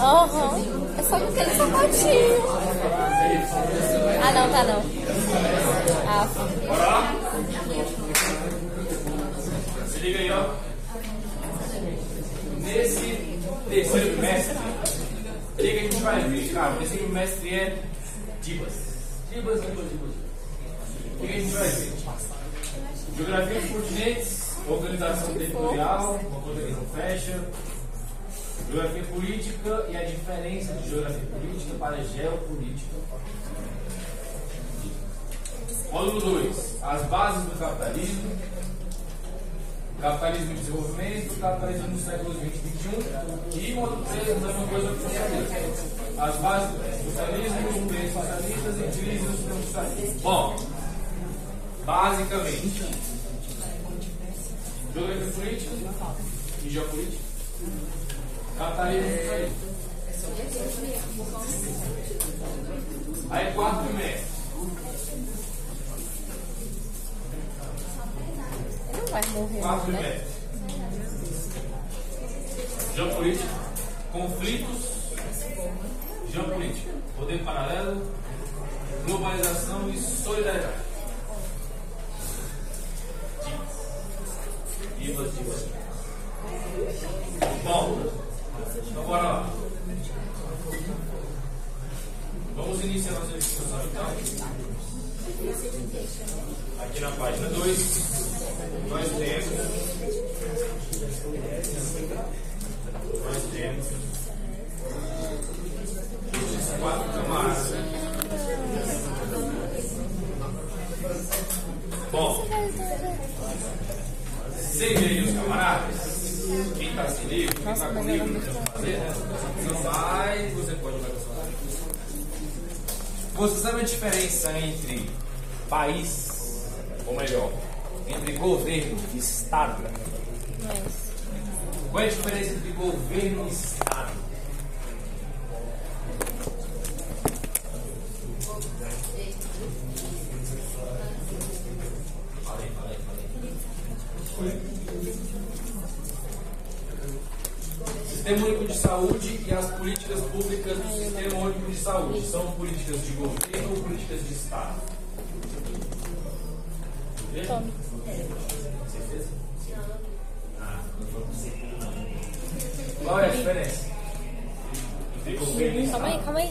Aham. É só com aquele sapatinho. Ah, não, tá não. Ah, Se liga aí, ó. Nesse terceiro trimestre, o que que a gente vai ver? Cara, esse trimestre é Dibas. Dibas, Dibas, Dibas. O que a gente vai ver? Geografia dos continentes, organização territorial, não fecha. Geografia política e a diferença de geografia política para geopolítica. Módulo 2. As bases do capitalismo. Capitalismo de desenvolvimento, capitalismo no século XX e XXI. E módulo 3, a mesma coisa que o socialismo. As bases do socialismo, os meios socialistas e crises do socialista. Bom, basicamente, geografia política e geopolítica. Capitalismo e socialismo. Aí, quarto trimestre. ele não vai morrer, Quarto não, né? Geopolítica. Conflitos. Geopolítica. Poder paralelo. Globalização e solidariedade. Divas, divas. Bom, então bora lá. Vamos iniciar nossa discussão então. Aqui na página 2, nós temos. Nós temos. Esses quatro camaradas. Bom, sem ver os camaradas, quem está sem livro, quem está com livro, né? Não vai, você pode Você sabe a diferença entre país, ou melhor, entre governo e Estado? Qual é a diferença entre governo e Estado? Fala aí, fala aí, fala aí. Sistema Único de Saúde e as políticas públicas do Sistema Único de Saúde são políticas de governo ou políticas de Estado? Tome. Certeza? Ah, não foi. Qual é a diferença? Governo e Calma aí, Estado. calma aí.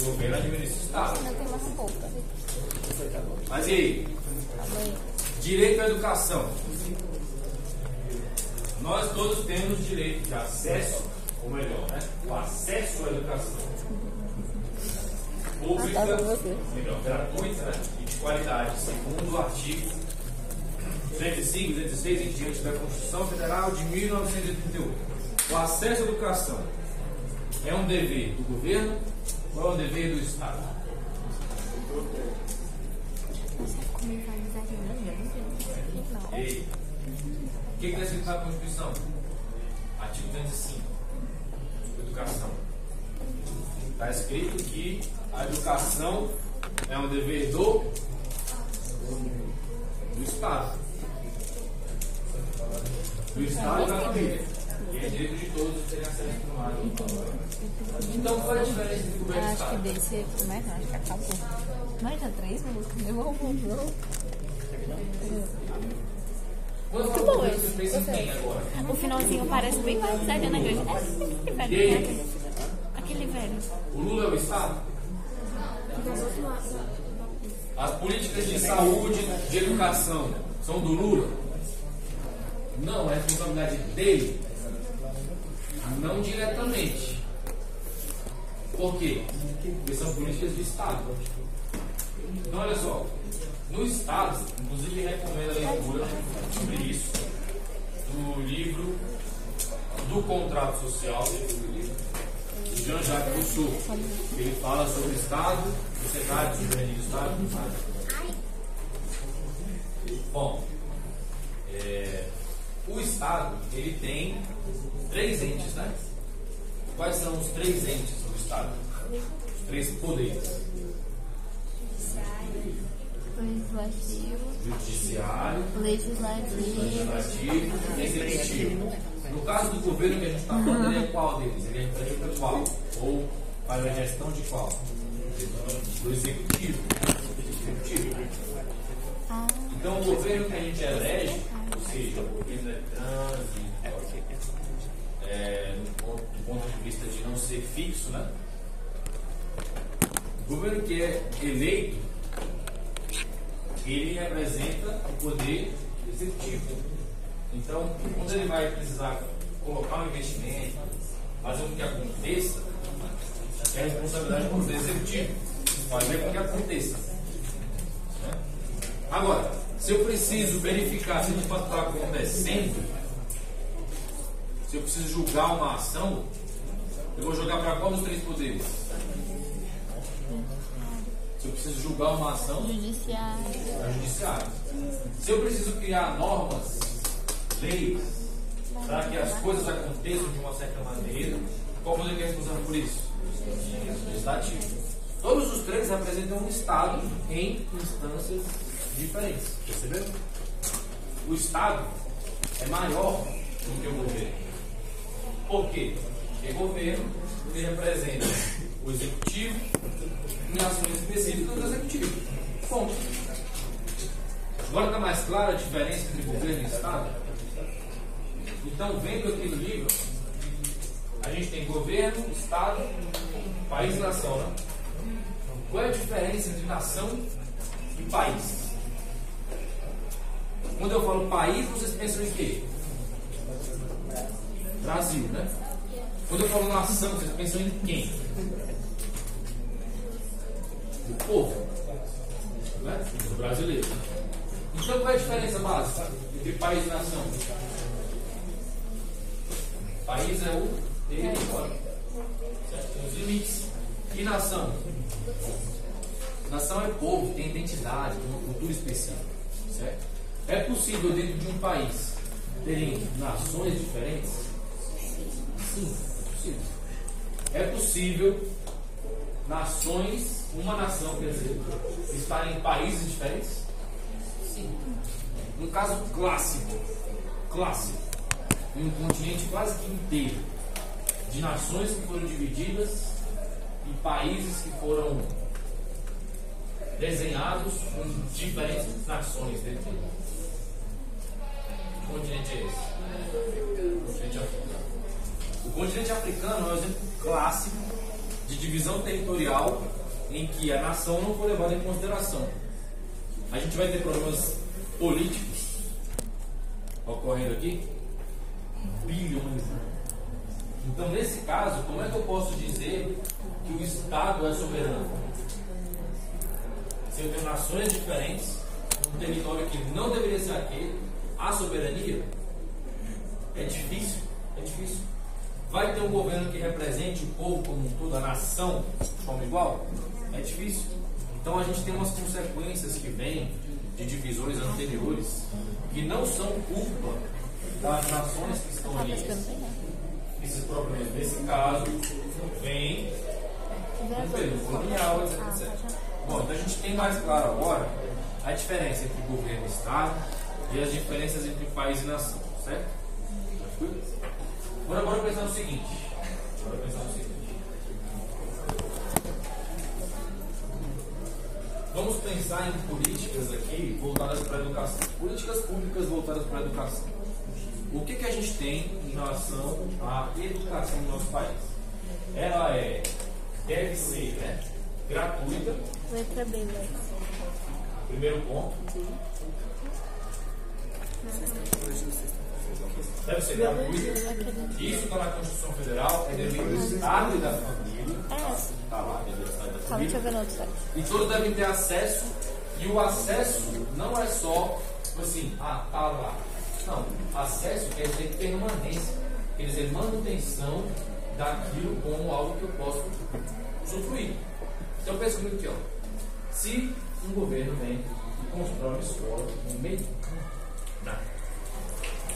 O governo administra o Estado. Tem mais. Mas e aí? Calma aí. Direito à educação. Nós todos temos direito de acesso, ou melhor, né? o acesso à educação. Pública, melhor, gratuita né? e de qualidade, segundo o artigo 205, 206 em diante da Constituição Federal de 1988. O acesso à educação é um dever do governo ou é um dever do Estado? Não. O que está escrito na Constituição? Artigo 205. Educação. Está escrito que a educação é um dever do, do Estado. Do Estado e da família. E é direito de todos terem acesso primário. Então, qual é a diferença entre governo e Acho que Estado? desse. Não, acho que acabou. Mas já três minutos. Deu um jogo. Muito bom esse. O finalzinho parece bem mais da Ariana Grande. É, aquele velho. né? Aquele velho. O Lula é o Estado? As políticas de saúde, de educação, são do Lula? Não, é responsabilidade dele. Não diretamente. Por quê? Porque são políticas de Estado. Então, olha só. No Estado, inclusive recomendo a leitura sobre isso, do livro do contrato social, de Jean-Jacques Rousseau. Ele fala sobre o Estado, sociedade, soberania do Estado. Bom, é, o Estado ele tem três entes, né? quais são os três entes do Estado? Os três poderes. Legislativo. Judiciário, Legislativo. legislativo e executivo. No caso do governo que a gente está falando, ele é qual deles? Ele representa qual? Ou faz a gestão de qual? Do executivo. Executivo. Então, o governo que a gente elege, ou seja, o governo é trânsito, é, do, ponto, do ponto de vista de não ser fixo, né? O governo que é eleito, ele representa o poder executivo. Então, quando ele vai precisar colocar um investimento, fazer com que aconteça, é a responsabilidade do poder executivo. Fazer com que aconteça. né? Agora, se eu preciso verificar se de fato está acontecendo, se eu preciso julgar uma ação, eu vou jogar para qual dos três poderes? Se eu preciso julgar uma ação, judiciário. o judiciário. Se eu preciso criar normas, leis, para que as coisas aconteçam de uma certa maneira, qual poder que é responsável por isso? Legislativo. Todos os três representam um Estado em instâncias diferentes. Perceberam? O Estado é maior do que o governo. Por quê? Porque o governo ele representa o executivo em ações específicas do executivo. Ponto. Agora está mais clara a diferença entre governo e Estado? Então, vendo aqui no livro, a gente tem governo, Estado, país e nação, né? Qual é a diferença entre nação e país? Quando eu falo país, vocês pensam em quê? Brasil, né? Quando eu falo nação, vocês pensam em quem? O povo. Né? O brasileiro. Então qual é a diferença básica entre país e nação? País é o território. Certo? Os limites. E nação? Nação é povo, tem identidade, tem uma cultura específica. Certo? É possível dentro de um país terem nações diferentes? Sim, é possível. É possível nações, uma nação, quer dizer, estar em países diferentes? Sim. Um caso clássico, clássico, em um continente quase que inteiro, de nações que foram divididas em países que foram desenhados com diferentes nações dentro dele. Que continente é esse? O continente africano. O continente africano é um exemplo clássico de divisão territorial em que a nação não foi levada em consideração. A gente vai ter problemas políticos ocorrendo aqui, bilhões. Então, nesse caso, como é que eu posso dizer que o Estado é soberano? Se eu tenho nações diferentes, um território que não deveria ser aquele, a soberania é difícil, é difícil. Vai ter um governo que represente o povo como um todo, a nação como igual? É difícil. Então a gente tem umas consequências que vêm de divisões anteriores que não são culpa das nações que estão ali. Esses problemas, nesse caso, vêm do período colonial, etc, etc. Bom, então a gente tem mais claro agora a diferença entre governo e Estado e as diferenças entre país e nação, certo? Tranquilo? Agora bora pensar no seguinte. Bora pensar no seguinte. Vamos pensar em políticas aqui voltadas para a educação. Políticas públicas voltadas para a educação. O que, que a gente tem em relação à educação no nosso país? Ela é, deve ser né, gratuita, Letra B, né? primeiro ponto. Deve ser gratuita. Isso está na Constituição Federal, é devido ao Estado e da família. É. Está lá, devido ao Estado e da família. site. E todos devem ter acesso, e o acesso não é só tipo assim, ah, tá lá. Não, acesso quer dizer permanência, quer dizer manutenção daquilo como algo que eu posso usufruir. Então pensa comigo aqui, ó. Se um governo vem e constrói uma escola no meio do tá?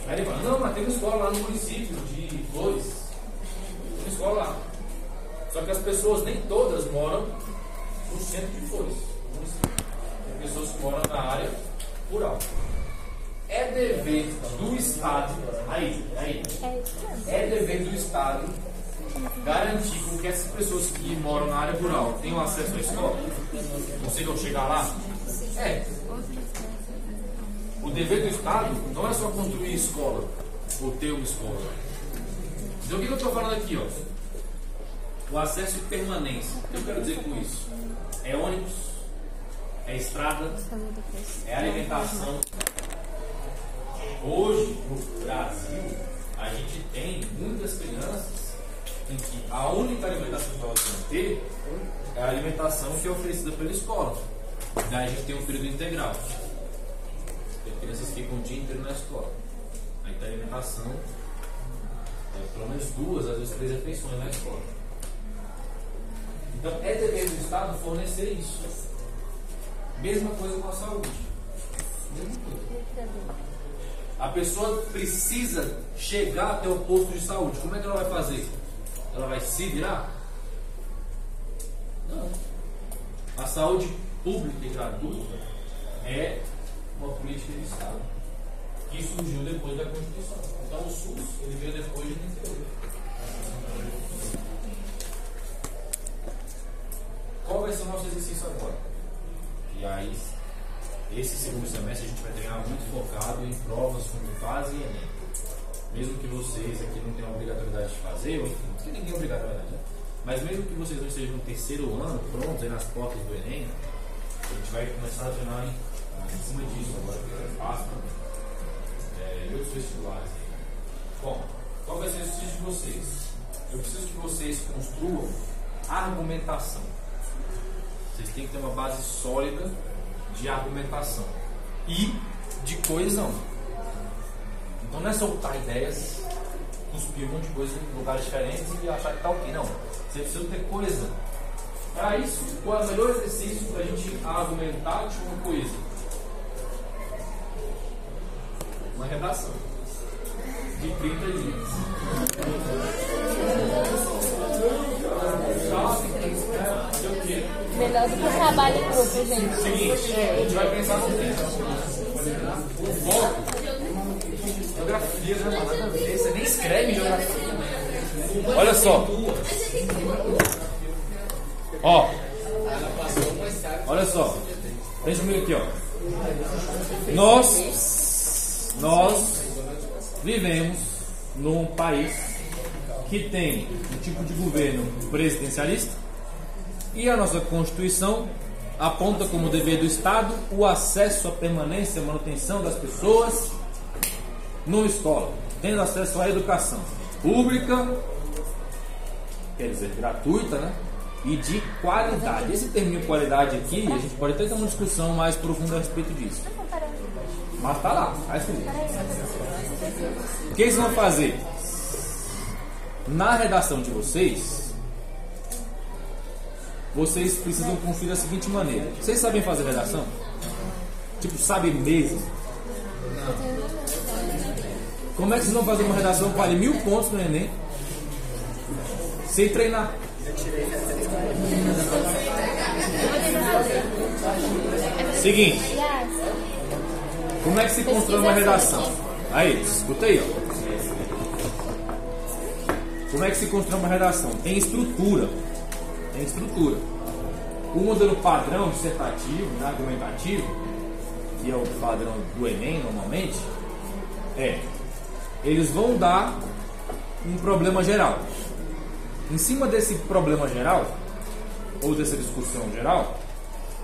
Aí ele fala, não, mas tem uma escola lá no município de Flores. Tem uma escola lá. que as pessoas nem todas moram no centro de Flores. Tem pessoas que moram na área rural. É dever do Estado, aí, aí, é dever do Estado garantir que essas pessoas que moram na área rural tenham acesso à escola? Consigam chegar lá? É. O dever do Estado não é só construir escola ou ter uma escola. Então o que eu estou falando aqui? Ó? O acesso e permanência. O que eu quero dizer com isso? É ônibus, é estrada, é alimentação. Hoje, no Brasil, a gente tem muitas crianças em que a única alimentação que elas vão ter é a alimentação que é oferecida pela escola. Daí a gente tem um período integral. Crianças ficam o dia inteiro na escola. Aí tem alimentação, é, pelo menos duas, às vezes três refeições na escola. Então é dever do Estado fornecer isso. Mesma coisa com a saúde. Mesma coisa. A pessoa precisa chegar até o posto de saúde. Como é que ela vai fazer? Ela vai se virar? Não. A saúde pública e gratuita é uma política de Estado que surgiu depois da Constituição. Então o SUS ele veio depois de 38. Qual vai ser o nosso exercício agora? E aí, esse segundo semestre a gente vai treinar muito focado em provas como fase e Enem. Mesmo que vocês aqui não tenham obrigatoriedade de fazer, ou enfim, que ninguém é obrigado a né? mas mesmo que vocês não estejam no terceiro ano, prontos aí nas portas do Enem, a gente vai começar a treinar em, em cima disso agora, que é fácil é, e outros vestibulares. Bom, qual vai ser o exercício de vocês? Eu preciso que vocês construam argumentação. Vocês têm que ter uma base sólida de argumentação e de coesão. Então não é soltar ideias, cuspir um monte de coisa em lugares diferentes e achar que está ok. Não. Você precisa ter coesão. Para isso, qual é o melhor exercício para a gente argumentar de uma coisa? Uma redação de 30 linhas. Melhor do que o trabalho em grupo, gente. Seguinte, a gente vai pensar no tempo. O foco. Geografia não é nada a ver, você nem escreve geografia. Olha só. Ó. Olha só. Deixa comigo aqui, ó. Nós, nós vivemos num país que tem um tipo de governo presidencialista e a nossa Constituição aponta como dever do Estado o acesso à permanência e manutenção das pessoas numa escola, tendo acesso à educação pública, quer dizer, gratuita, né? E de qualidade. Esse termo qualidade aqui, a gente pode até ter uma discussão mais profunda a respeito disso. Mas tá lá, tá escrito. O que eles vão fazer? Na redação de vocês, vocês precisam construir da seguinte maneira. Vocês sabem fazer redação? Tipo, sabem mesmo? Como é que vocês vão fazer uma redação que vale mil pontos no Enem? Sem treinar. Seguinte. Como é que se constrói uma redação? Aí, escuta aí, ó. Como é que se constrói uma redação? Tem estrutura. Tem estrutura. O modelo padrão dissertativo, né, argumentativo, que é o padrão do Enem normalmente, é eles vão dar um problema geral. Em cima desse problema geral, ou dessa discussão geral,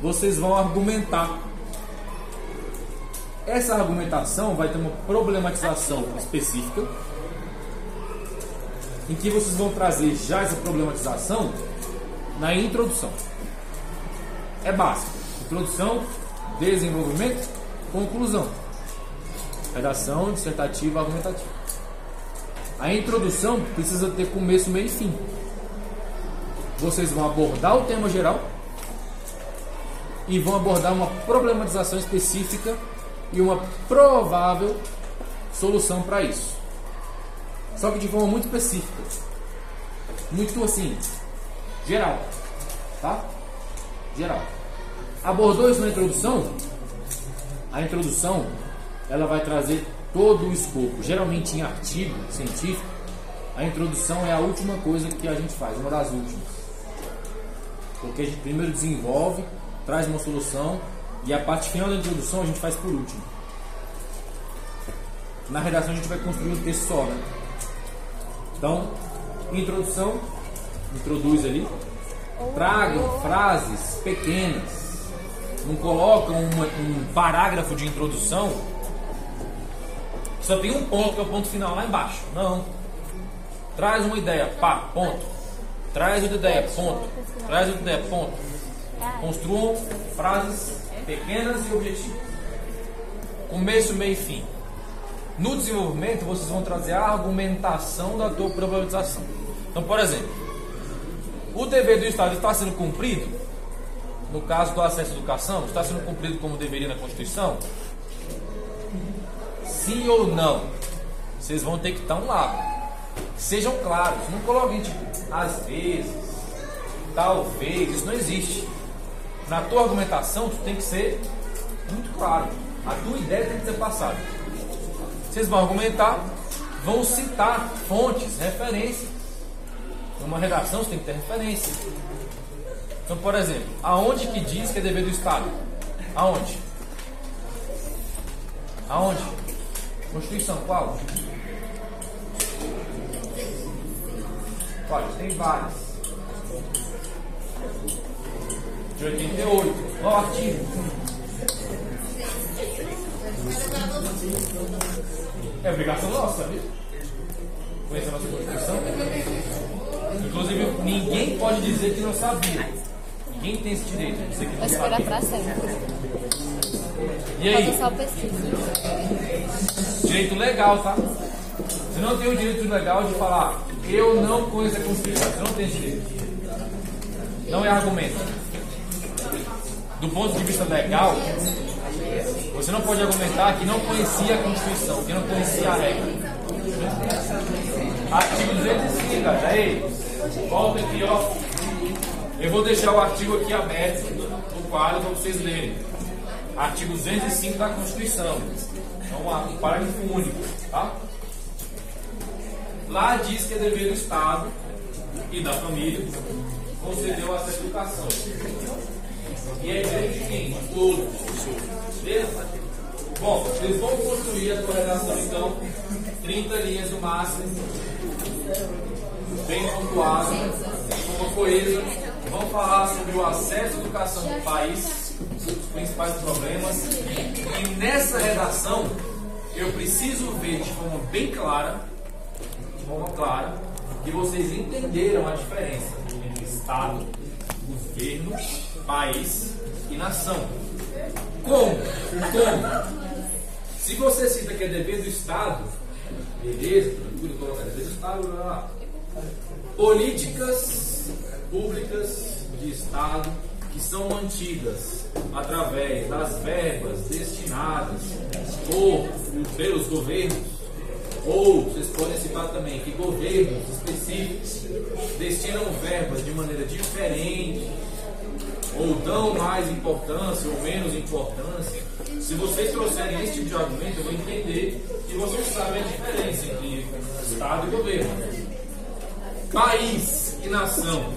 vocês vão argumentar. Essa argumentação vai ter uma problematização específica, em que vocês vão trazer já essa problematização na introdução. É básico. Introdução, desenvolvimento, conclusão. Redação, dissertativa, argumentativa. A introdução precisa ter começo, meio e fim. Vocês vão abordar o tema geral e vão abordar uma problematização específica e uma provável solução para isso. Só que de forma muito específica. Muito assim, Geral. Tá? Geral. Abordou isso na introdução? A introdução ela vai trazer todo o escopo. Geralmente em artigo científico, a introdução é a última coisa que a gente faz, uma das últimas. Porque a gente primeiro desenvolve, traz uma solução e a parte final da introdução a gente faz por último. Na redação a gente vai construir um texto só, né? Então, introdução, introduz ali, tragam frases pequenas, não colocam uma, um parágrafo de introdução, só tem um ponto que é o ponto final lá embaixo. Não. Traz uma ideia, pá, ponto. Traz outra ideia, ponto. Traz outra ideia, ponto. Construam frases pequenas e objetivas. Começo, meio e fim. No desenvolvimento, vocês vão trazer a argumentação da tua probabilização. Então, por exemplo, o dever do Estado está sendo cumprido? No caso do acesso à educação, está sendo cumprido como deveria na Constituição? Sim ou não? Vocês vão ter que estar lado. Sejam claros, não coloquem tipo, às vezes, talvez, isso não existe. Na tua argumentação, tu tem que ser muito claro. A tua ideia tem que ser passada. Vocês vão argumentar, vão citar fontes, referências. Numa redação você tem que ter referência. Então, por exemplo, aonde que diz que é dever do Estado? Aonde? Aonde? Constituição, qual? Olha, tem várias. De 88. Qual artigo? É obrigação nossa, sabia? Conhecer a nossa Constituição? Inclusive, ninguém pode dizer que não sabia. Ninguém tem esse direito de dizer que não Vai esperar sabia. pra sempre. E aí? Só pesquisa. Direito legal, tá? Você não tem o direito legal de falar, eu não conheço a Constituição. Você não tem esse direito. Não é argumento. Do ponto de vista legal, você não pode argumentar que não conhecia a Constituição, que não conhecia a regra. Artigo 205, cara. Aí, volta aqui, ó. Eu vou deixar o artigo aqui aberto no quadro para vocês lerem. Artigo 205 da Constituição. É um parágrafo único, tá? Lá diz que é dever do Estado e da família conceder o acesso à educação. E é dever de quem? Todos. Beleza? Bom, eles vão construir a tua redação então, 30 linhas no máximo, bem pontuado, uma coesa. Vão falar sobre o acesso à educação do país, os principais problemas. E nessa redação, eu preciso ver de forma bem clara, de forma clara, que vocês entenderam a diferença entre Estado, governo, país e nação. Como? Como? Se você cita que é dever do Estado, beleza, tranquilo, colocar dever do Estado, blá, blá. políticas públicas de Estado que são mantidas através das verbas destinadas por, pelos governos, ou vocês podem citar também que governos específicos destinam verbas de maneira diferente ou dão mais importância ou menos importância, se vocês trouxerem esse tipo de argumento, eu vou entender que vocês sabem a diferença entre Estado e governo. País e nação.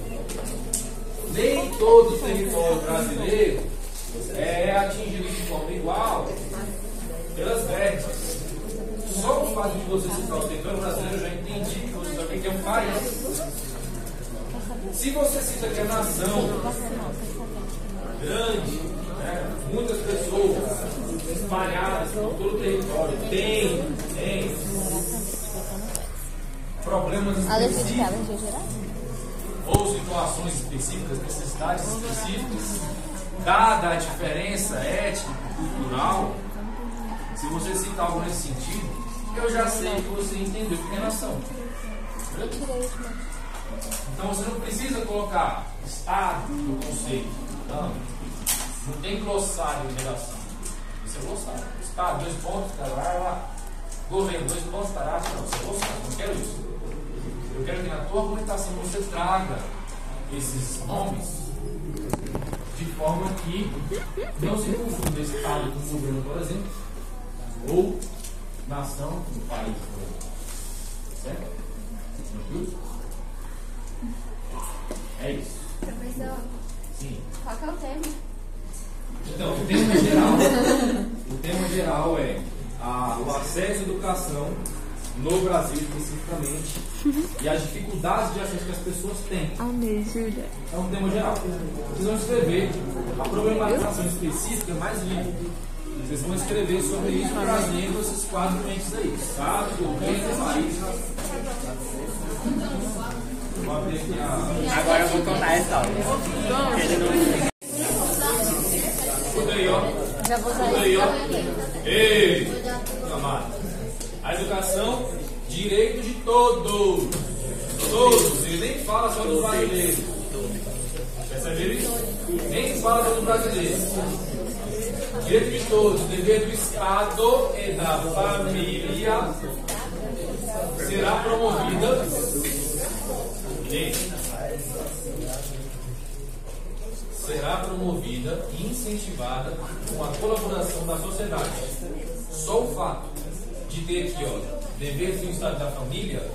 Nem todo o território brasileiro é atingido de forma igual pelas verbas. Só o fato de você citar o território brasileiro, eu já entendi que você sabe o que um país. Se você cita que é nação, grande, né? muitas pessoas espalhadas por todo o território, tem, tem problemas específicos ou situações específicas, necessidades específicas, dada a diferença étnica e cultural, se você citar algo nesse sentido, eu já sei que você entendeu que é nação. Então você não precisa colocar Estado no conceito. Não. Não tem glossário em redação. Isso é glossário. Estado, dois pontos, vai lá. Governo, dois pontos, tará, não, isso é glossário. Não quero isso. Eu quero que na tua argumentação você traga esses nomes de forma que não se confunda Estado com governo, por exemplo, ou nação com país, por exemplo. Certo? É isso. Professor, Sim. qual que é o tema? Então, o tema geral, o tema geral é a, o acesso à educação no Brasil especificamente e as dificuldades de acesso que as pessoas têm. Júlia. É um tema geral. Vocês vão escrever a problematização específica mais livre. Vocês vão escrever sobre isso trazendo esses quatro entes aí. Estado, governo, país. Vou abrir aqui a. Agora eu vou contar a história. Ele não Escuta aí, ó. Já vou. Ei! Amado. A educação, direito de todos. Todos. Ele nem fala só dos brasileiros. Perceberam isso? Nem fala só dos brasileiros. Direito de todos, dever do Estado e da família será promovida. Será promovida e incentivada com a colaboração da sociedade. Só o fato de ter aqui, ó, dever do Estado e da família,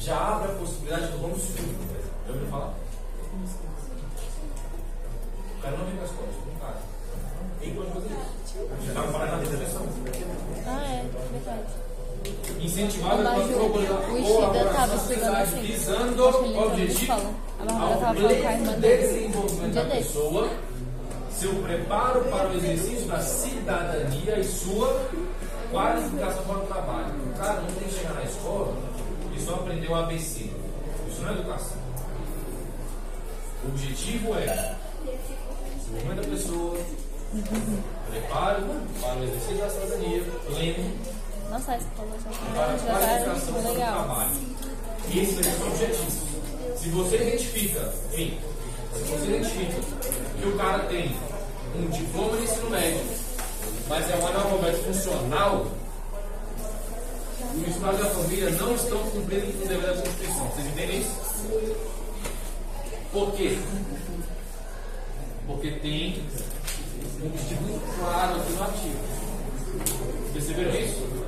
já abre a possibilidade do homeschooling. Já ouviu falar? O cara não vem para a escola, fica em casa. Quem pode fazer isso? Já está parado na depressão. Ah, é, verdade. Incentivada A com a colaboração assim. visando o objetivo ao pleno desenvolvimento da pessoa, seu preparo para o exercício da cidadania e sua qualificação para o trabalho. O cara não tem que chegar na escola e só aprender o ABC. Isso não é educação. O objetivo é desenvolvimento da pessoa, preparo para o exercício da cidadania pleno Nossa, a escola já para a já tá do legal. trabalho. Esse é o objetivo. Se você identifica, hein, se você identifica que o cara tem um diploma de ensino médio, mas é um analfabeto funcional, o Estado e a família não estão cumprindo com o dever da Constituição. Vocês entendem isso? Por quê? Porque tem um objetivo muito claro aqui no artigo. Perceberam isso?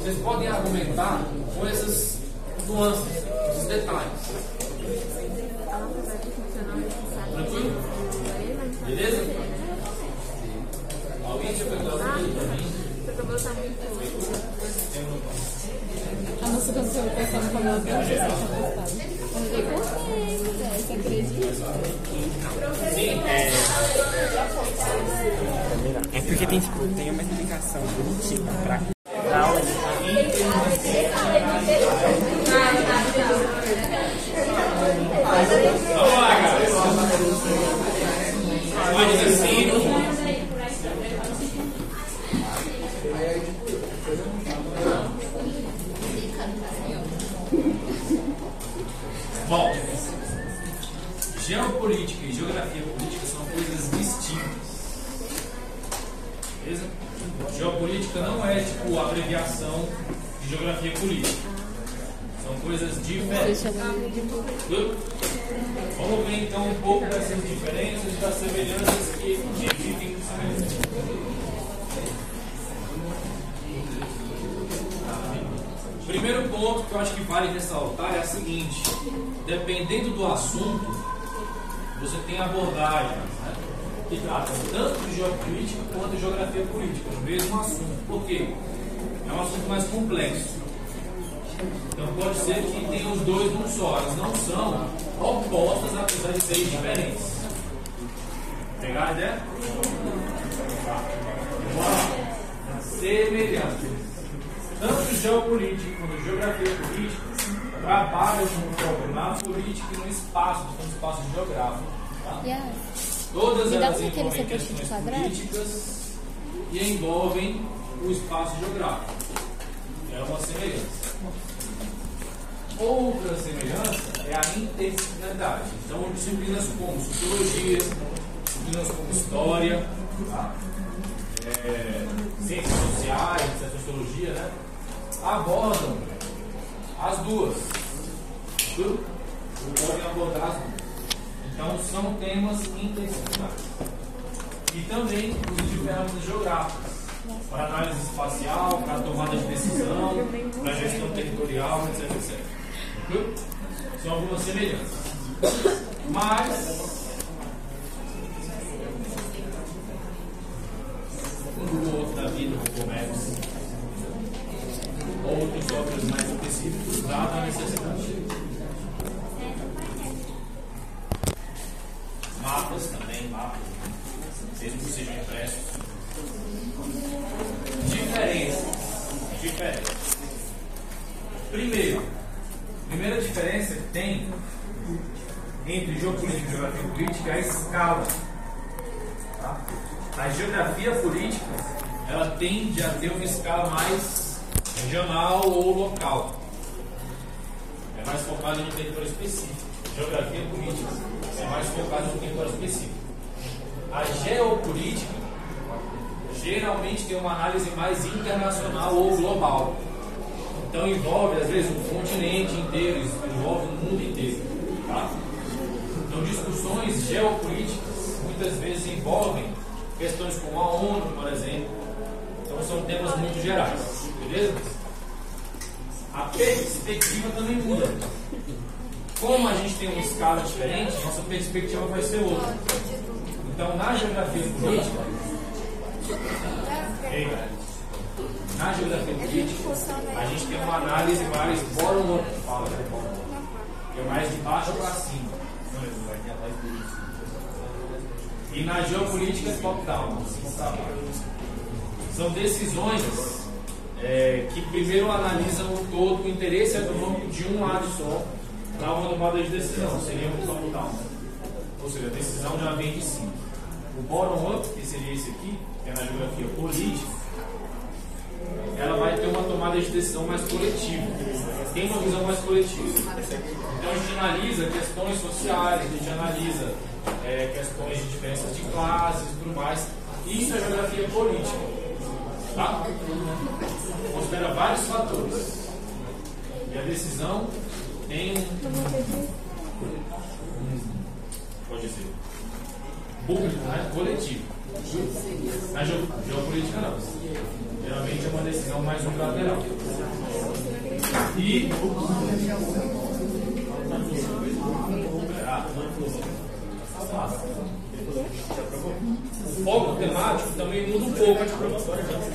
Vocês podem argumentar com essas nuances, esses detalhes. Tranquilo? Beleza? Alguém tinha perguntado? A nossa canção tinha gostado. Eu falei, gostei, velho, você acredita? Sim, é. É porque tem, tipo, tem uma explicação bonitinha pra você tem abordagens né, que tratam tanto de geopolítica quanto de geografia política, no mesmo assunto. Por quê? É um assunto mais complexo. Então pode ser que tenha os dois num só. Elas não são opostas, apesar de serem diferentes. Pegar a ideia? Tá. Bora lá. Semelhança. Tanto geopolítica quanto geografia política trabalham com foco na política e no espaço, no espaço geográfico. Tá? Yeah. Todas elas daquele envolvem questões políticas e envolvem o espaço geográfico. É uma semelhança. Outra semelhança é a interdisciplinaridade. Então, disciplinas como sociologia, disciplinas como história, tá? É, ciências sociais, sociologia, né? abordam as duas. Tudo? Podem abordar as duas. Então são temas interdisciplinares. E também uso de ferramentas geográficas para análise espacial, para tomada de decisão, para gestão territorial, etc. etc. São algumas semelhanças. Mas um Google outro da vida, o comércio, outros softwares mais específicos, dada a necessidade. Mapas também, mapas, mesmo que sejam impressos. Diferenças. Diferenças. Primeiro, primeira diferença que tem entre geopolítica e geografia política é a escala. Tá? A geografia política ela tende a ter uma escala mais regional ou local. É mais focada no território específico. Geografia política é mais focada no território específico. A geopolítica geralmente tem uma análise mais internacional ou global. Então envolve às vezes um continente inteiro, envolve o mundo inteiro. Tá? Então discussões geopolíticas muitas vezes envolvem questões como a ONU, por exemplo. Então são temas muito gerais. A perspectiva também muda. Como a gente tem uma escala diferente, nossa perspectiva vai ser outra. Então, na geografia política, na geografia política, a gente tem uma análise mais bottom-up, fala, né? que é mais de baixo para cima. E na geopolítica, top-down, São decisões é, que primeiro analisam o todo, o interesse econômico de um lado só, para uma tomada de decisão, seria um top-down. Ou seja, a decisão já vem de cima. O bottom-up, que seria esse aqui, que é na geografia política, ela vai ter uma tomada de decisão mais coletiva. Tem uma visão mais coletiva. Então a gente analisa questões sociais, a gente analisa é, questões de diferenças de classes e tudo mais. Isso é geografia política. Tá? Considera vários fatores. E a decisão tem um. Pode ser. Público, né? Coletivo. Na geopolítica não. Geralmente é uma decisão mais unilateral. E o foco temático também muda um pouco.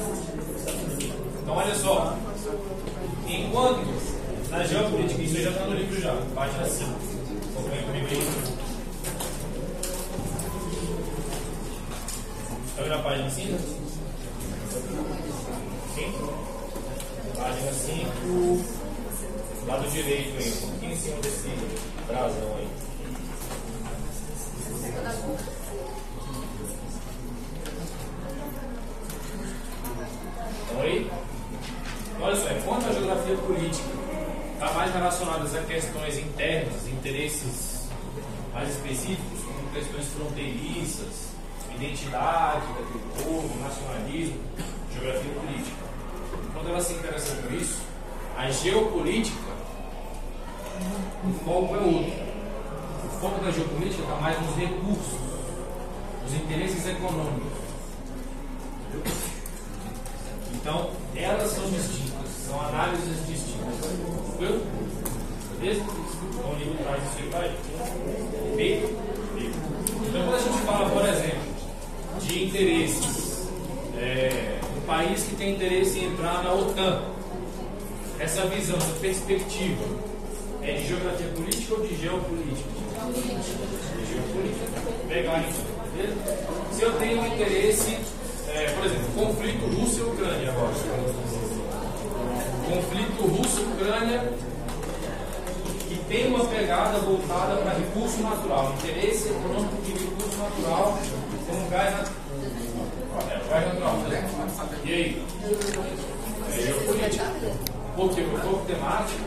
O foco temático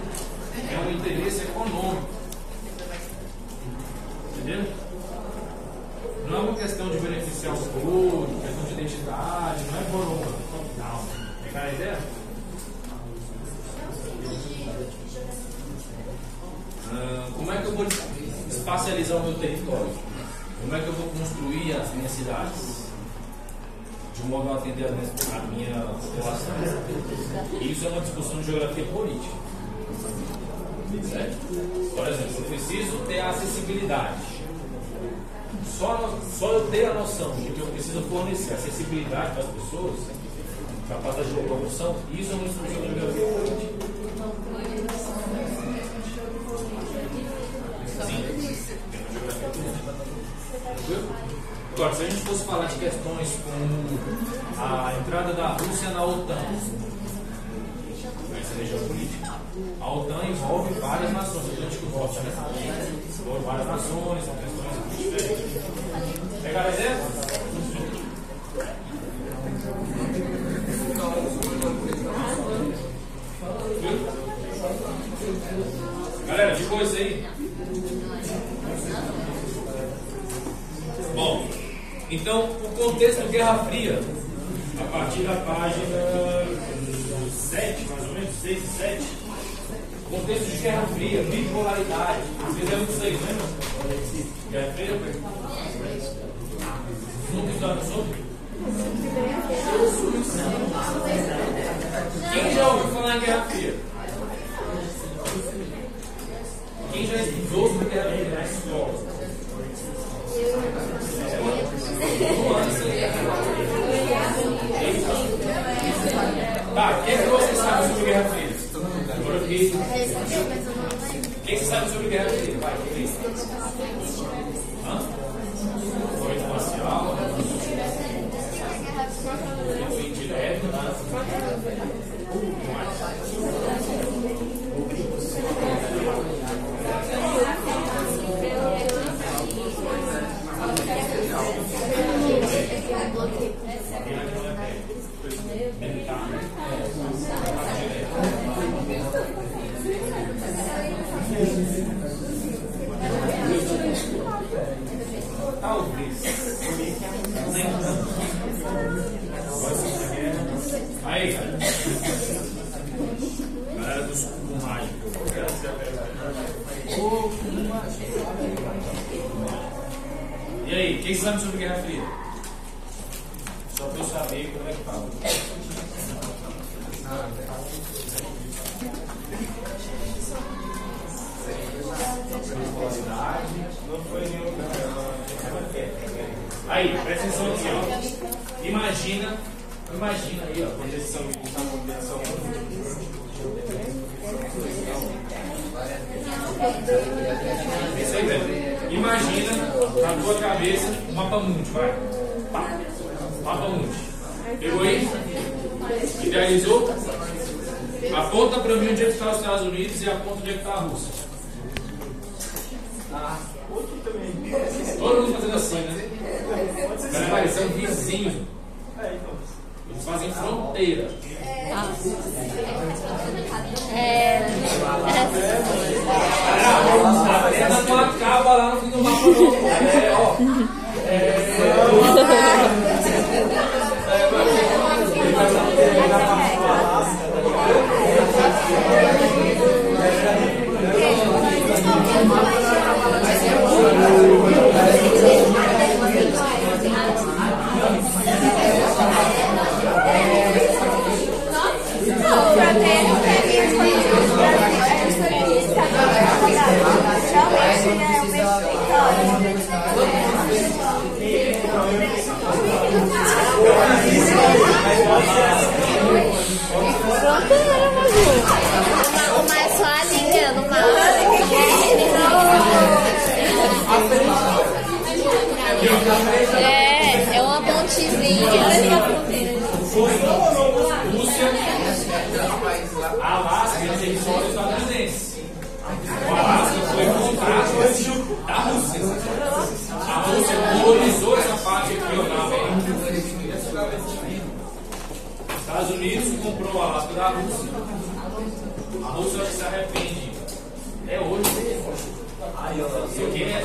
é um interesse econômico. Pessoas, capacidade de locomoção, isso é uma discussão de política. Agora, se a gente fosse falar de questões como a entrada da Rússia na OTAN, essa região política, a OTAN envolve várias nações, o Atlântico Norte, né? Envolve várias nações, contexto Guerra Fria, a partir da página 7, mais ou menos, 6 e 7, contexto de Guerra Fria, bipolaridade. Vocês lembram disso aí, lembram? Guerra Fria? Nunca estudaram sobre? Quem já ouviu falar em Guerra Fria? Quem já estudou sobre Quem sabe sobre Guerra Fria? Talvez. Tanto. Aí, cara. Galera dos cubo mágico. E aí, quem sabe sobre Guerra Fria? Mundi, vai. Pá. Mapa mundi. Pegou aí? Idealizou? Aponta pra mim onde é que está os Estados Unidos e aponta onde é que está a Rússia. Todo mundo fazendo assim, né? Vai parecendo vizinho. Eles fazem fronteira. Comprou o Alasca da Rússia. A Rússia se arrepende. É hoje. Isso aqui é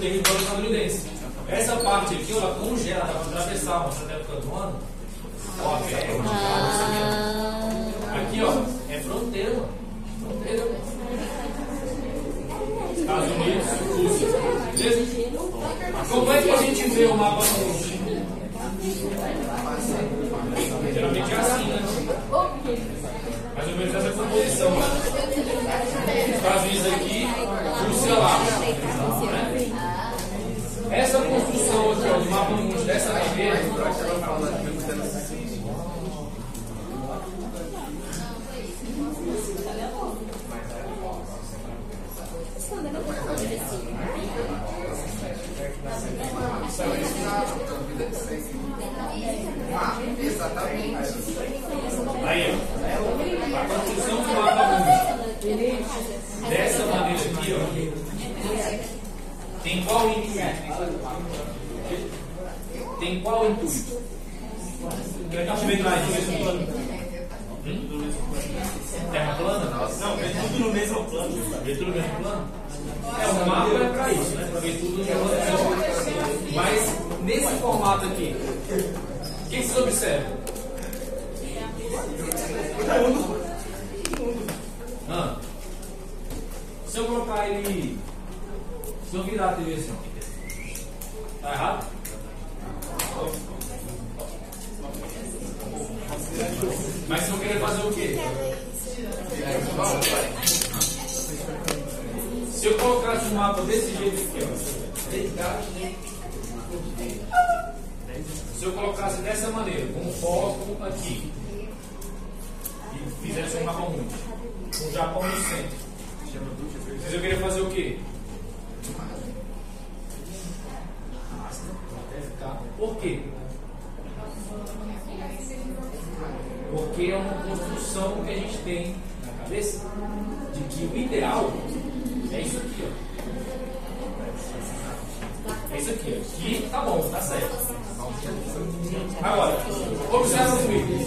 território estadunidense. Essa parte aqui, ela congela, dá para atravessar, mas na época do ano, with someone. Observa comigo.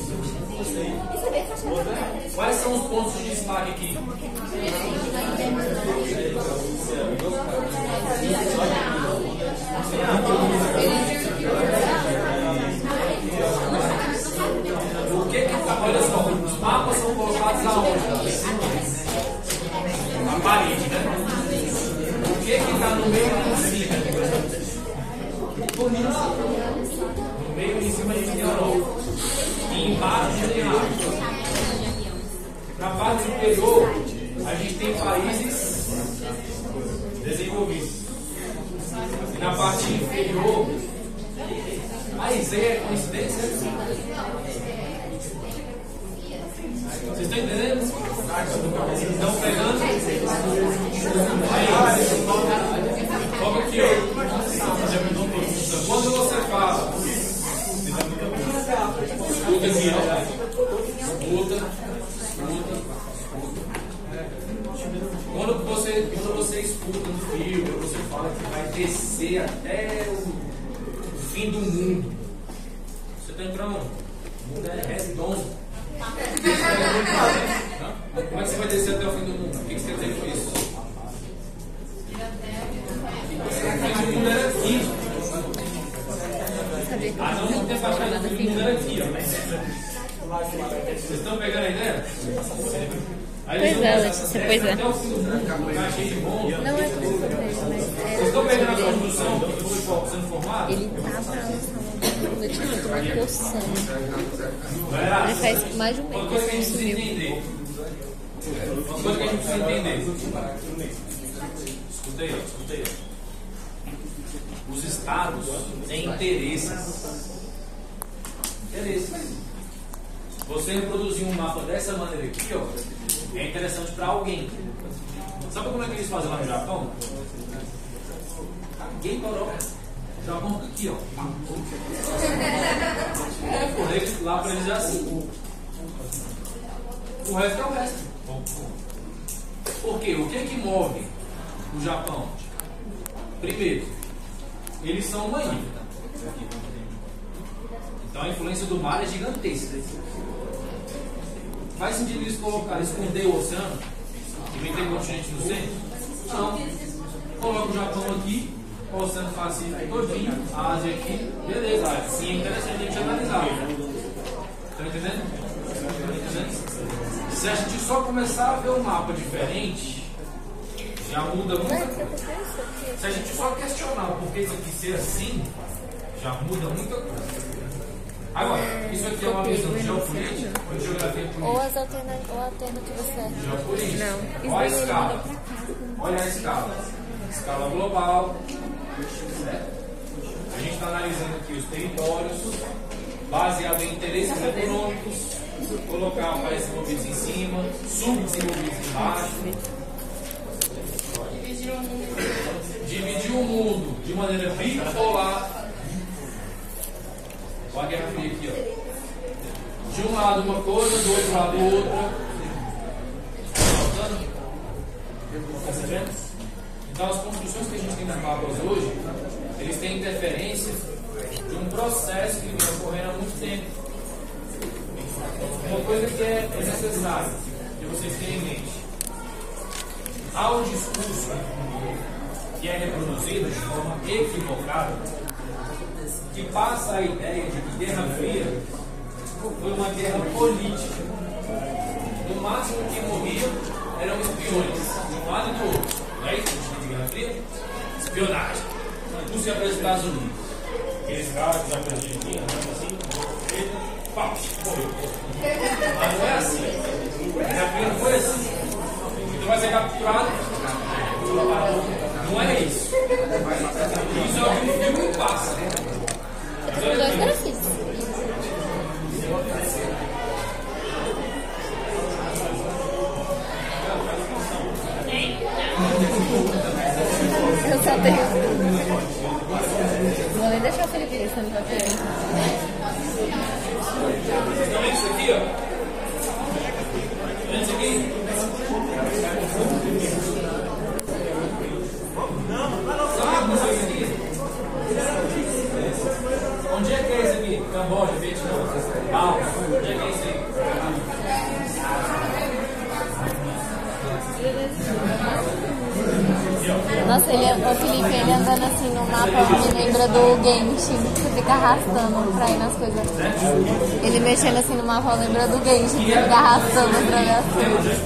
meu uma coçando. Faz mais de um mês que isso sumiu. Uma coisa que a gente precisa entender. Escutei. Os estados têm interesses. Interesses. Você reproduzir um mapa dessa maneira aqui, ó, é interessante para alguém. Sabe como é que eles fazem lá no Japão? Ninguém coloca já compra aqui, ó. É, lá para eles é assim. O resto é o resto. Por quê? O que é que move o Japão? Primeiro, eles são uma ilha. Então a influência do mar é gigantesca. Faz sentido eles colocar, esconder o oceano e ter continente no centro? Não. Coloca o Japão aqui Oceano Pacífico todinho, a Ásia aqui, beleza, é sim é interessante a gente analisar. Tá entendendo? Tá entendendo? Se a gente só começar a ver um mapa diferente, já muda muita coisa. Se a gente só questionar por que isso aqui ser assim, já muda muita coisa. Agora, isso aqui é uma visão geopolítica ou de geografia política? Ou as alternativas certas. Geopolítica. Não. Olha a escala. Olha a escala. Escala global, a gente está analisando aqui os territórios, baseado em interesses econômicos, colocar países desenvolvidos em cima, subdesenvolvidos embaixo. Dividir o mundo de maneira bipolar. Olha a Guerra Fria aqui, ó. De um lado uma coisa, do outro lado outra. Tá notando? Tá percebendo? Então as construções que a gente tem nas mapas hoje, eles têm interferência de um processo que vem ocorrendo há muito tempo. Uma coisa que é necessária que vocês tenham em mente. Há um discurso que é reproduzido de forma equivocada que passa a ideia de que Guerra Fria foi uma guerra política. No máximo que morriam eram espiões, de um lado e do outro. Não é isso que a gente tem de Guerra Fria? Espionagem. Rússia para os Estados Unidos. Aqueles caras que já para a Argentina, assim, pau, morreu. Mas não é assim. Não foi assim. Então vai ser capturado. Não é isso. Isso é o que o filme passa. Mas olha Dois aqui. Vou nem deixar o Felipe ver, senão ele vai ver. Tá vendo isso aqui, ó? Nossa, ele, o Felipe, ele andando assim no mapa me lembra do Genshin, que fica arrastando pra ir nas coisas. Ele mexendo assim no mapa lembra do Genshin, que fica arrastando pra ver as coisas.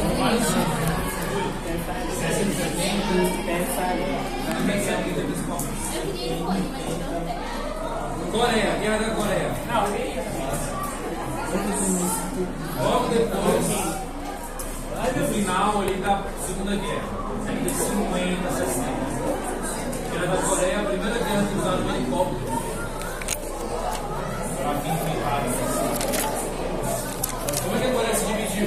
Do Genshin. Coreia, Guerra da Coreia. Logo depois, no final ali da Segunda Guerra, década de 50, 60. Guerra da Coreia, a primeira guerra que usaram um helicóptero. Para vir enfrentar. Como é que a Coreia se dividiu?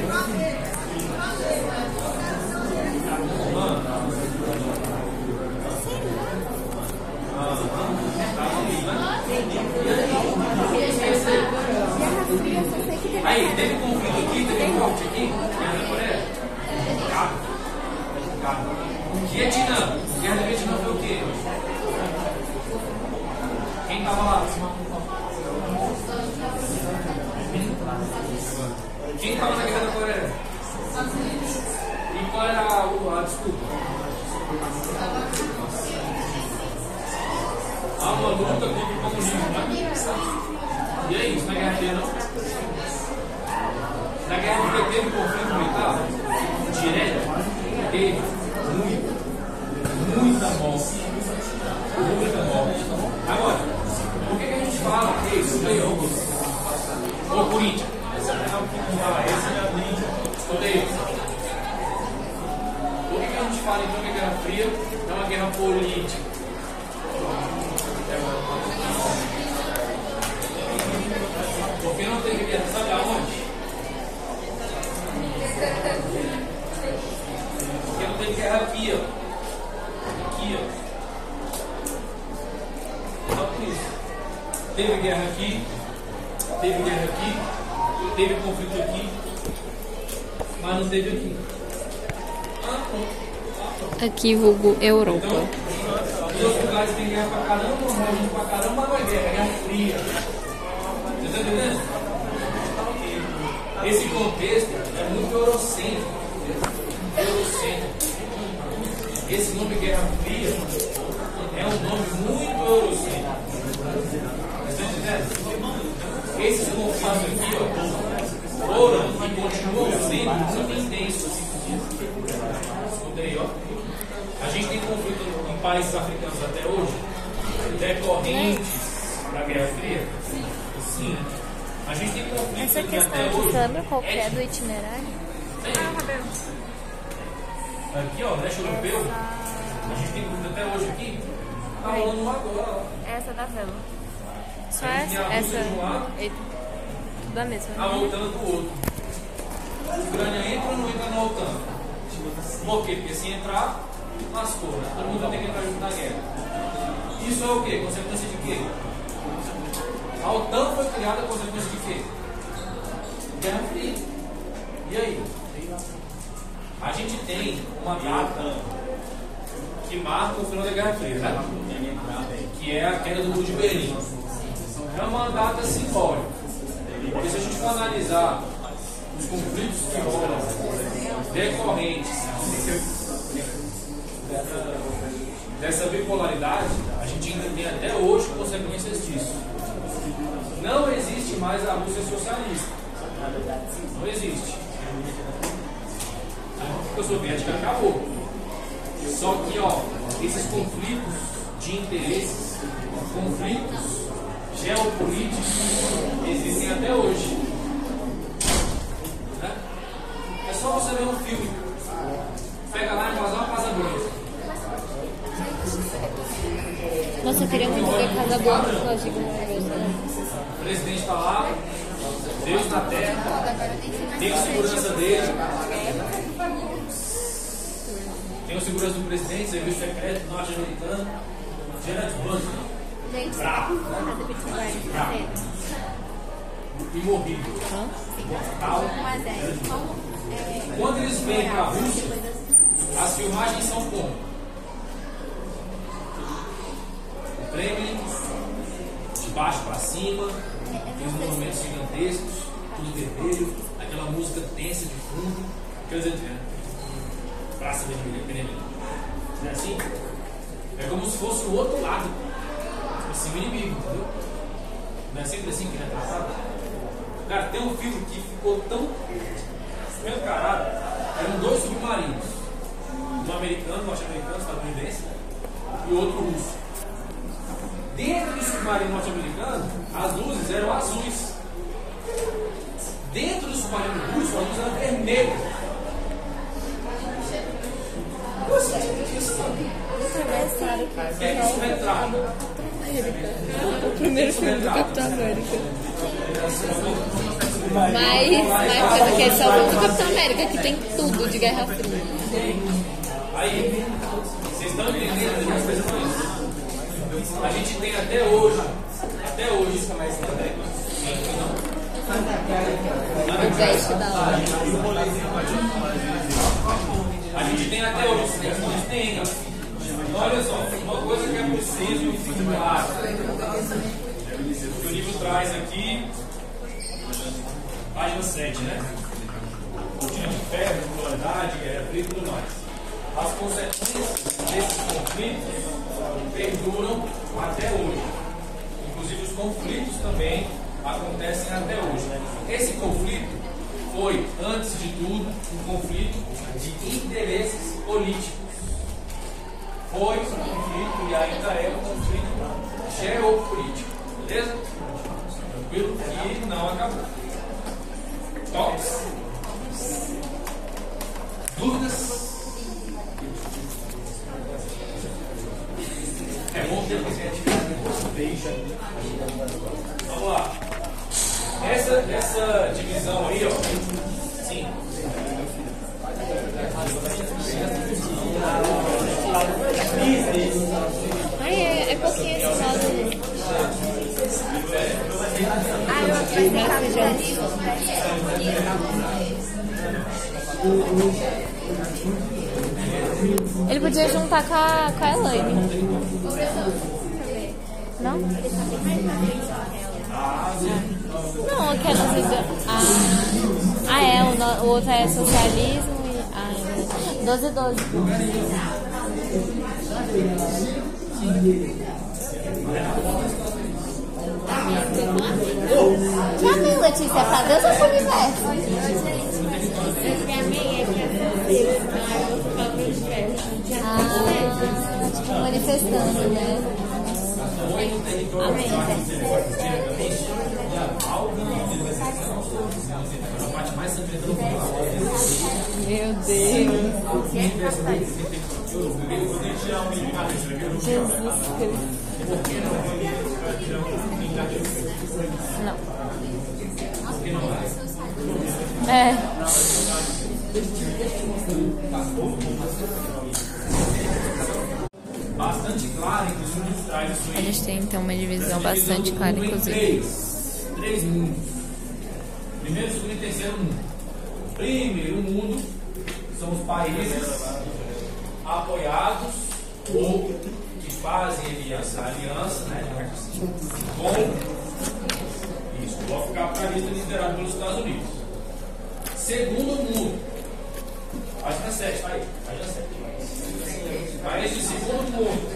Aí, teve conflito aqui, teve morte aqui, Vietnã, Guerra do Vietnã foi o quê? Quem tava lá? Quem tava na Guerra da Coreia? E qual era a, a desculpa? Há uma luta contra o comunismo, né? Teve guerra aqui, teve guerra aqui, teve conflito aqui, mas não teve aqui. Aqui, vulgo Europa. Então, os outros lugares tem guerra pra caramba, morre gente pra caramba, mas não é guerra, é guerra fria. Você tá entendendo? Esse contexto é muito eurocêntrico. Eurocêntrico. Esse nome Guerra Fria é um nome muito eurocêntrico. Esses conflitos aqui, ó, foram e continuam sendo muito intensos. Escutei, ó. A gente tem conflito em países africanos até hoje, decorrentes da Guerra Fria. Sim. A gente tem conflito Essa aqui questão até aqui, hoje. você lembra qual é do itinerário? Aqui, ó, leste europeu. A gente tem conflito até hoje aqui. Tá rolando agora, ó. Essa da vela. Só essa? Essa. Eita. Tudo a mesma. a OTAN do outro. A Ucrânia entra ou não entra na OTAN? Por? Porque se entrar, lascou. Né? Todo mundo vai ter que entrar junto na guerra. Isso é o quê? Consequência de quê? A OTAN foi criada consequência de quê? Guerra Fria. E aí? A gente tem uma data que marca o final da Guerra Fria, né? Que é a queda do Muro de Berlim. É uma data simbólica. Porque se a gente for analisar os conflitos que rolam decorrentes dessa bipolaridade, a gente ainda tem até hoje consequências disso. Não existe mais a Rússia socialista. Não existe. A República Soviética acabou. Só que, ó, esses conflitos de interesses, conflitos geopolíticos, existem até hoje. Né? É só você ver um filme. Pega lá e uma casa branca. Nossa, eu queria muito ver Casa de Guilherme O presidente está lá, Deus na terra, tem a segurança dele. Tem o segurança do presidente, serviço secreto norte-americano, Janet Butler. Bravo. Bravo. Imorrível. Mortal. Quando eles vêm para a Rússia, as filmagens são como? O Kremlin, de baixo para cima, tem os monumentos gigantescos, tudo vermelho, aquela música tensa de fundo, quer dizer, né? Praça Vermelha, Kremlin. Não é assim? É como se fosse o outro lado, assim, o inimigo, entendeu? Não é sempre assim que é retratado? Cara, tem um filme que ficou tão escancarado, eram dois submarinos, um americano, norte-americano, estadunidense, e outro russo. Dentro do submarino norte-americano, as luzes eram azuis. Dentro do submarino russo, a luz era vermelha. Qual é o sentido disso, mano? O que é que isso retrata? O primeiro filme do Capitão América. Mas, mas pelo que eles só do Capitão América, que tem tudo de Guerra Fria. Aí, vocês estão entendendo as minhas questões? A gente tem até hoje, até hoje, mas também. O veste da hora. A gente tem até hoje essas questões, tem. Olha só, uma coisa que é preciso claro. O livro traz aqui, página 7, né? Cortina de ferro, polaridade, guerra fria e tudo mais. As consequências desses conflitos perduram até hoje. Inclusive os conflitos também acontecem até hoje. Esse conflito foi, antes de tudo, um conflito de interesses políticos. Foi um conflito e ainda é um conflito geopolítico. Beleza? Tranquilo? E não acabou. Tops? Dúvidas? É bom ter atividade Vamos lá. Essa, essa divisão aí, ó. Sim. Ai, é, é pouquinho esse saldo. Ah, eu acredito Ele podia juntar com a, com a Elaine. Não? Não, aquelas. Ah, ah é, o, o outro é socialismo e. Ah, é 12 12. Já viu, Letícia? Pra Deus ou pro universo? Ah, manifestando, né? Meu Deus. Jesus Cristo. Não. É. Bastante clara entre os industriais e A gente tem então uma divisão bastante clara, inclusive. Três, três mundos. Primeiro, segundo e terceiro mundo. Primeiro mundo são os países apoiados ou que fazem aliança, aliança né, com isso, o bloco capitalista liderado pelos Estados Unidos. Segundo mundo, página 7, tá aí, página 7. Países de segundo mundo,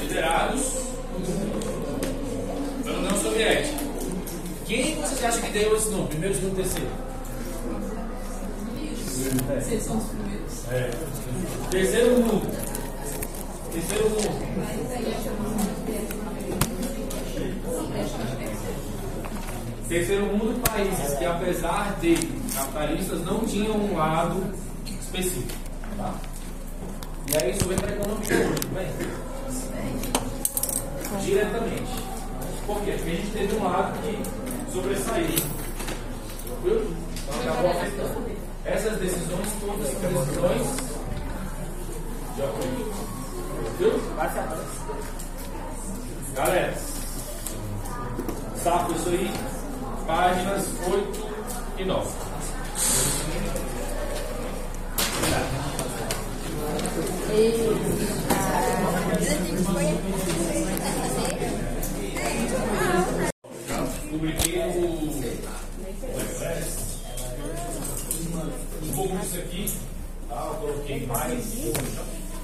liderados pela União Soviética. Quem vocês acham que deu esse nome? Primeiro, segundo, terceiro? Vocês são os primeiros. É. Terceiro mundo. Terceiro mundo. Terceiro mundo, países que apesar de capitalistas não tinham um lado específico. Tá? E aí isso vem para a economia hoje, vem? Diretamente. Por quê? Porque a gente teve um lado que sobressaiu. Tranquilo? Então acabou afetando. Essas decisões todas são decisões de apoio. Viu? Galera, saco isso aí, páginas 8 e 9. Publiquei no Express um pouco disso aqui, tá? Coloquei mais.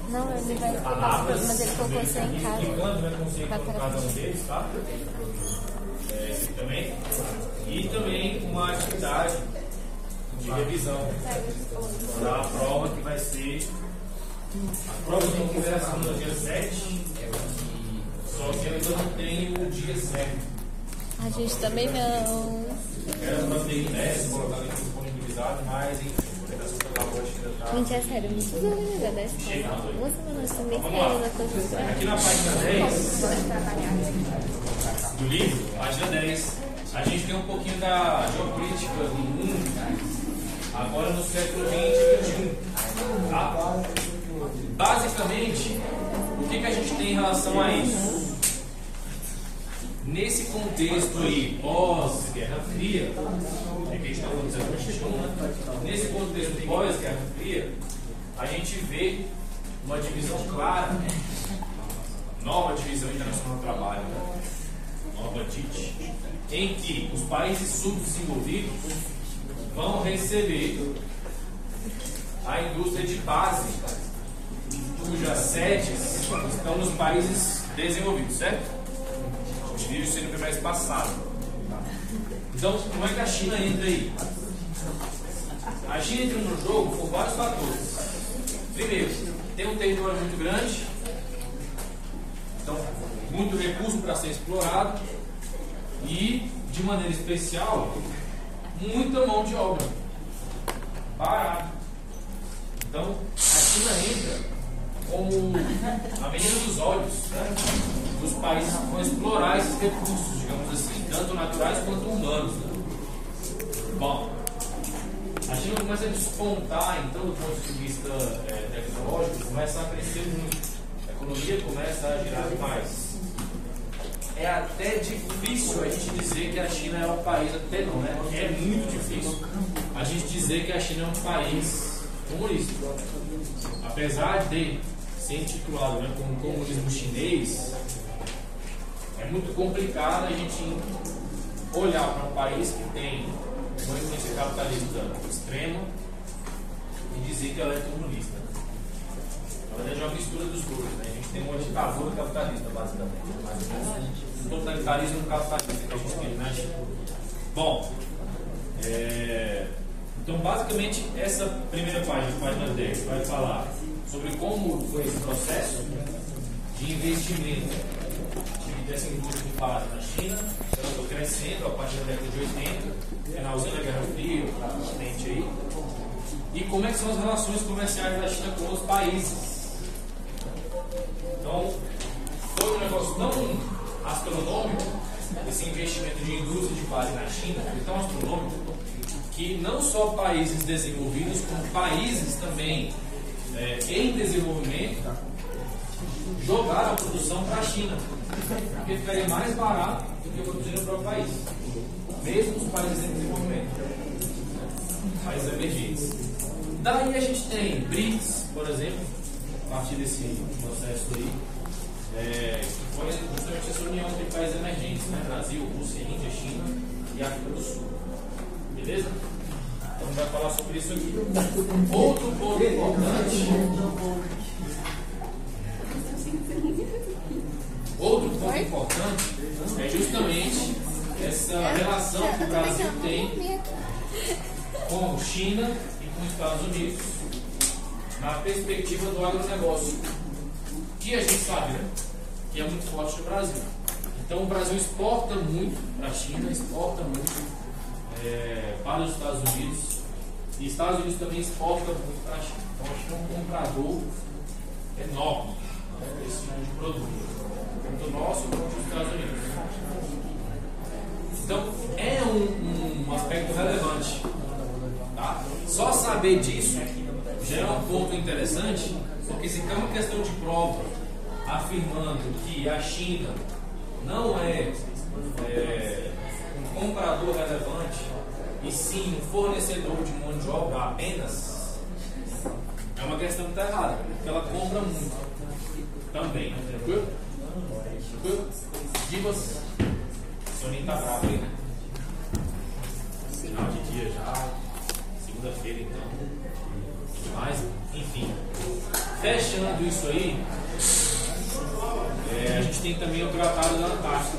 Não, ele vai colocar mas ele colocou isso aí em casa. Né? Cada um deles, tá? É, também. E também uma atividade de revisão da prova que vai ser. A prova tem que ser no dia 7, só que ainda não tenho o dia certo. A gente também não. Era para ter 10, colocar aqui disponibilizado, mas enfim, a ainda está. Gente, é sério, muito desorganizada né? essa escola. Uma semana nós também Vamos lá. querendo a coisa Aqui na página 10 do livro, página 10, a gente tem um pouquinho da geopolítica do mundo, agora no século 20 e 21. Tá? Basicamente, o que, que a gente tem em relação a isso? Nesse contexto aí, pós-Guerra Fria, é que a gente está falando do século 21, né? nesse contexto pós-Guerra Fria, a gente vê uma divisão clara, nova divisão internacional do trabalho, né? nova DIT, em que os países subdesenvolvidos vão receber a indústria de base, cujas sedes estão nos países desenvolvidos, certo? A gente viu isso aí no trimestre passado. Então, como é que a China entra aí? A China entra no jogo por vários fatores. Primeiro, tem um território muito grande, então, muito recurso para ser explorado e, de maneira especial, muita mão de obra barata. Então, a China entra como a menina dos olhos né, dos países que vão explorar esses recursos, digamos assim, tanto naturais quanto humanos. né. Bom, a China começa a despontar, então, do ponto de vista eh, tecnológico, começa a crescer muito. A economia começa a girar mais. É até difícil a gente dizer que a China é um país, até não, né? É muito difícil a gente dizer que a China é um país comunista. Apesar de ser intitulado né, como comunismo chinês, é muito complicado a gente olhar para um país que tem uma influência capitalista extrema e dizer que ela é comunista. Na verdade, é uma mistura dos dois. Né? A gente tem uma ditadura capitalista, basicamente. Mas um totalitarismo capitalista que a gente tem na China. Bom, é, então basicamente essa primeira página, página 10, vai falar sobre como foi esse processo de investimento dessa indústria de base na China, ela foi crescendo a partir da década de 80, finalzinho da Guerra Fria, para aí. E como é que são as relações comerciais da China com os países? Então, foi um negócio tão astronômico, esse investimento de indústria de base na China, foi tão astronômico, que não só países desenvolvidos, como países também é, em desenvolvimento, jogaram a produção para a China, porque ficaria mais barato do que produzir no próprio país, mesmo os países em desenvolvimento, países emergentes. Daí a gente tem BRICS, por exemplo, a partir desse processo aí, é, que foi justamente essa união entre países emergentes, né? Brasil, Rússia, Índia, China e África do Sul. Beleza? Então vai falar sobre isso aqui. Outro ponto importante. Outro ponto importante é justamente essa relação que o Brasil tem com China e com os Estados Unidos na perspectiva do agronegócio, que a gente sabe né, que é muito forte no Brasil. Então o Brasil exporta muito para a China, exporta muito é, para os Estados Unidos e Estados Unidos também exporta muito para a China. Então a China é um comprador enorme desse tipo de produto tanto nosso quanto dos Estados Unidos. Então, é um, um aspecto relevante. Tá? Só saber disso já é um ponto interessante, porque se tem uma questão de prova afirmando que a China não é, é um comprador relevante e sim um fornecedor de mão de obra apenas, é uma questão que está errada, porque ela compra muito também, tranquilo? Divas. Soninho tá bravo aí, né? Final de dia já. Segunda-feira então. Mas, enfim. Fechando isso aí, é, a gente tem também o Tratado da Antártica.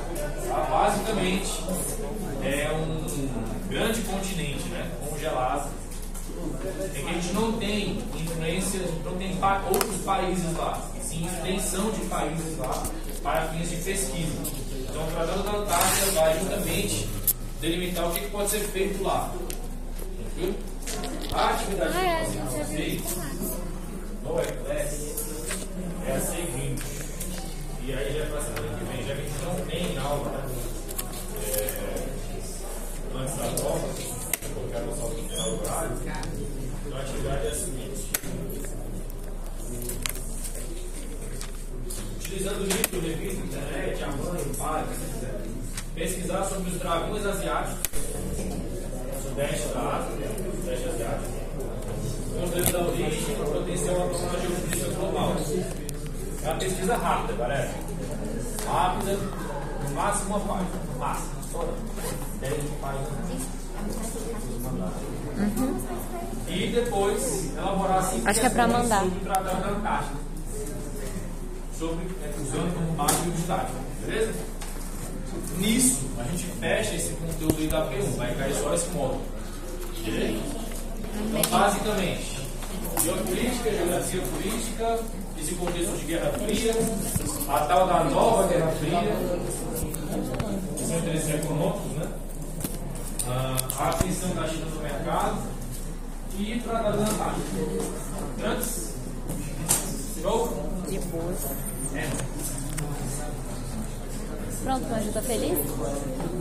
Tá? Basicamente, é um grande continente, né? Congelado. É que a gente não tem influência, não tem outros países lá, sim extensão de países lá para fins de pesquisa. Então, o Tratado da Antártida vai justamente delimitar o que, que pode ser feito lá. Tranquilo? A atividade é, que nós já fazer no Eclipse é a seguinte. E aí já para semana que vem, já que a gente não tem aula né? é, antes da prova, colocar no sol no horário. Então a atividade é a seguinte. Utilizando o livro, revista, internet, a mãe, o pai. Pesquisar sobre os dragões asiáticos, sudeste da Ásia, sudeste asiático, controle da origem e o potencial atual na geopolítica global. É uma pesquisa rápida, galera. Rápida, no máximo uma página. No máximo, só 10 páginas. E depois elaborar cinco Uhum. Acho que é questões mandar. sobre o Tratado da Antártida sobre é, usando como base o didático, beleza? Nisso, a gente fecha esse conteúdo aí da P1, vai cair só esse módulo. Beleza? Então, basicamente, geopolítica, geografia política, esse contexto de Guerra Fria, a tal da nova Guerra Fria, que são interesses econômicos, né? Ah, a ascensão da China no mercado e Tratado da Antártica. Antes, show? De boa. É. Pronto, Anjo, tá feliz?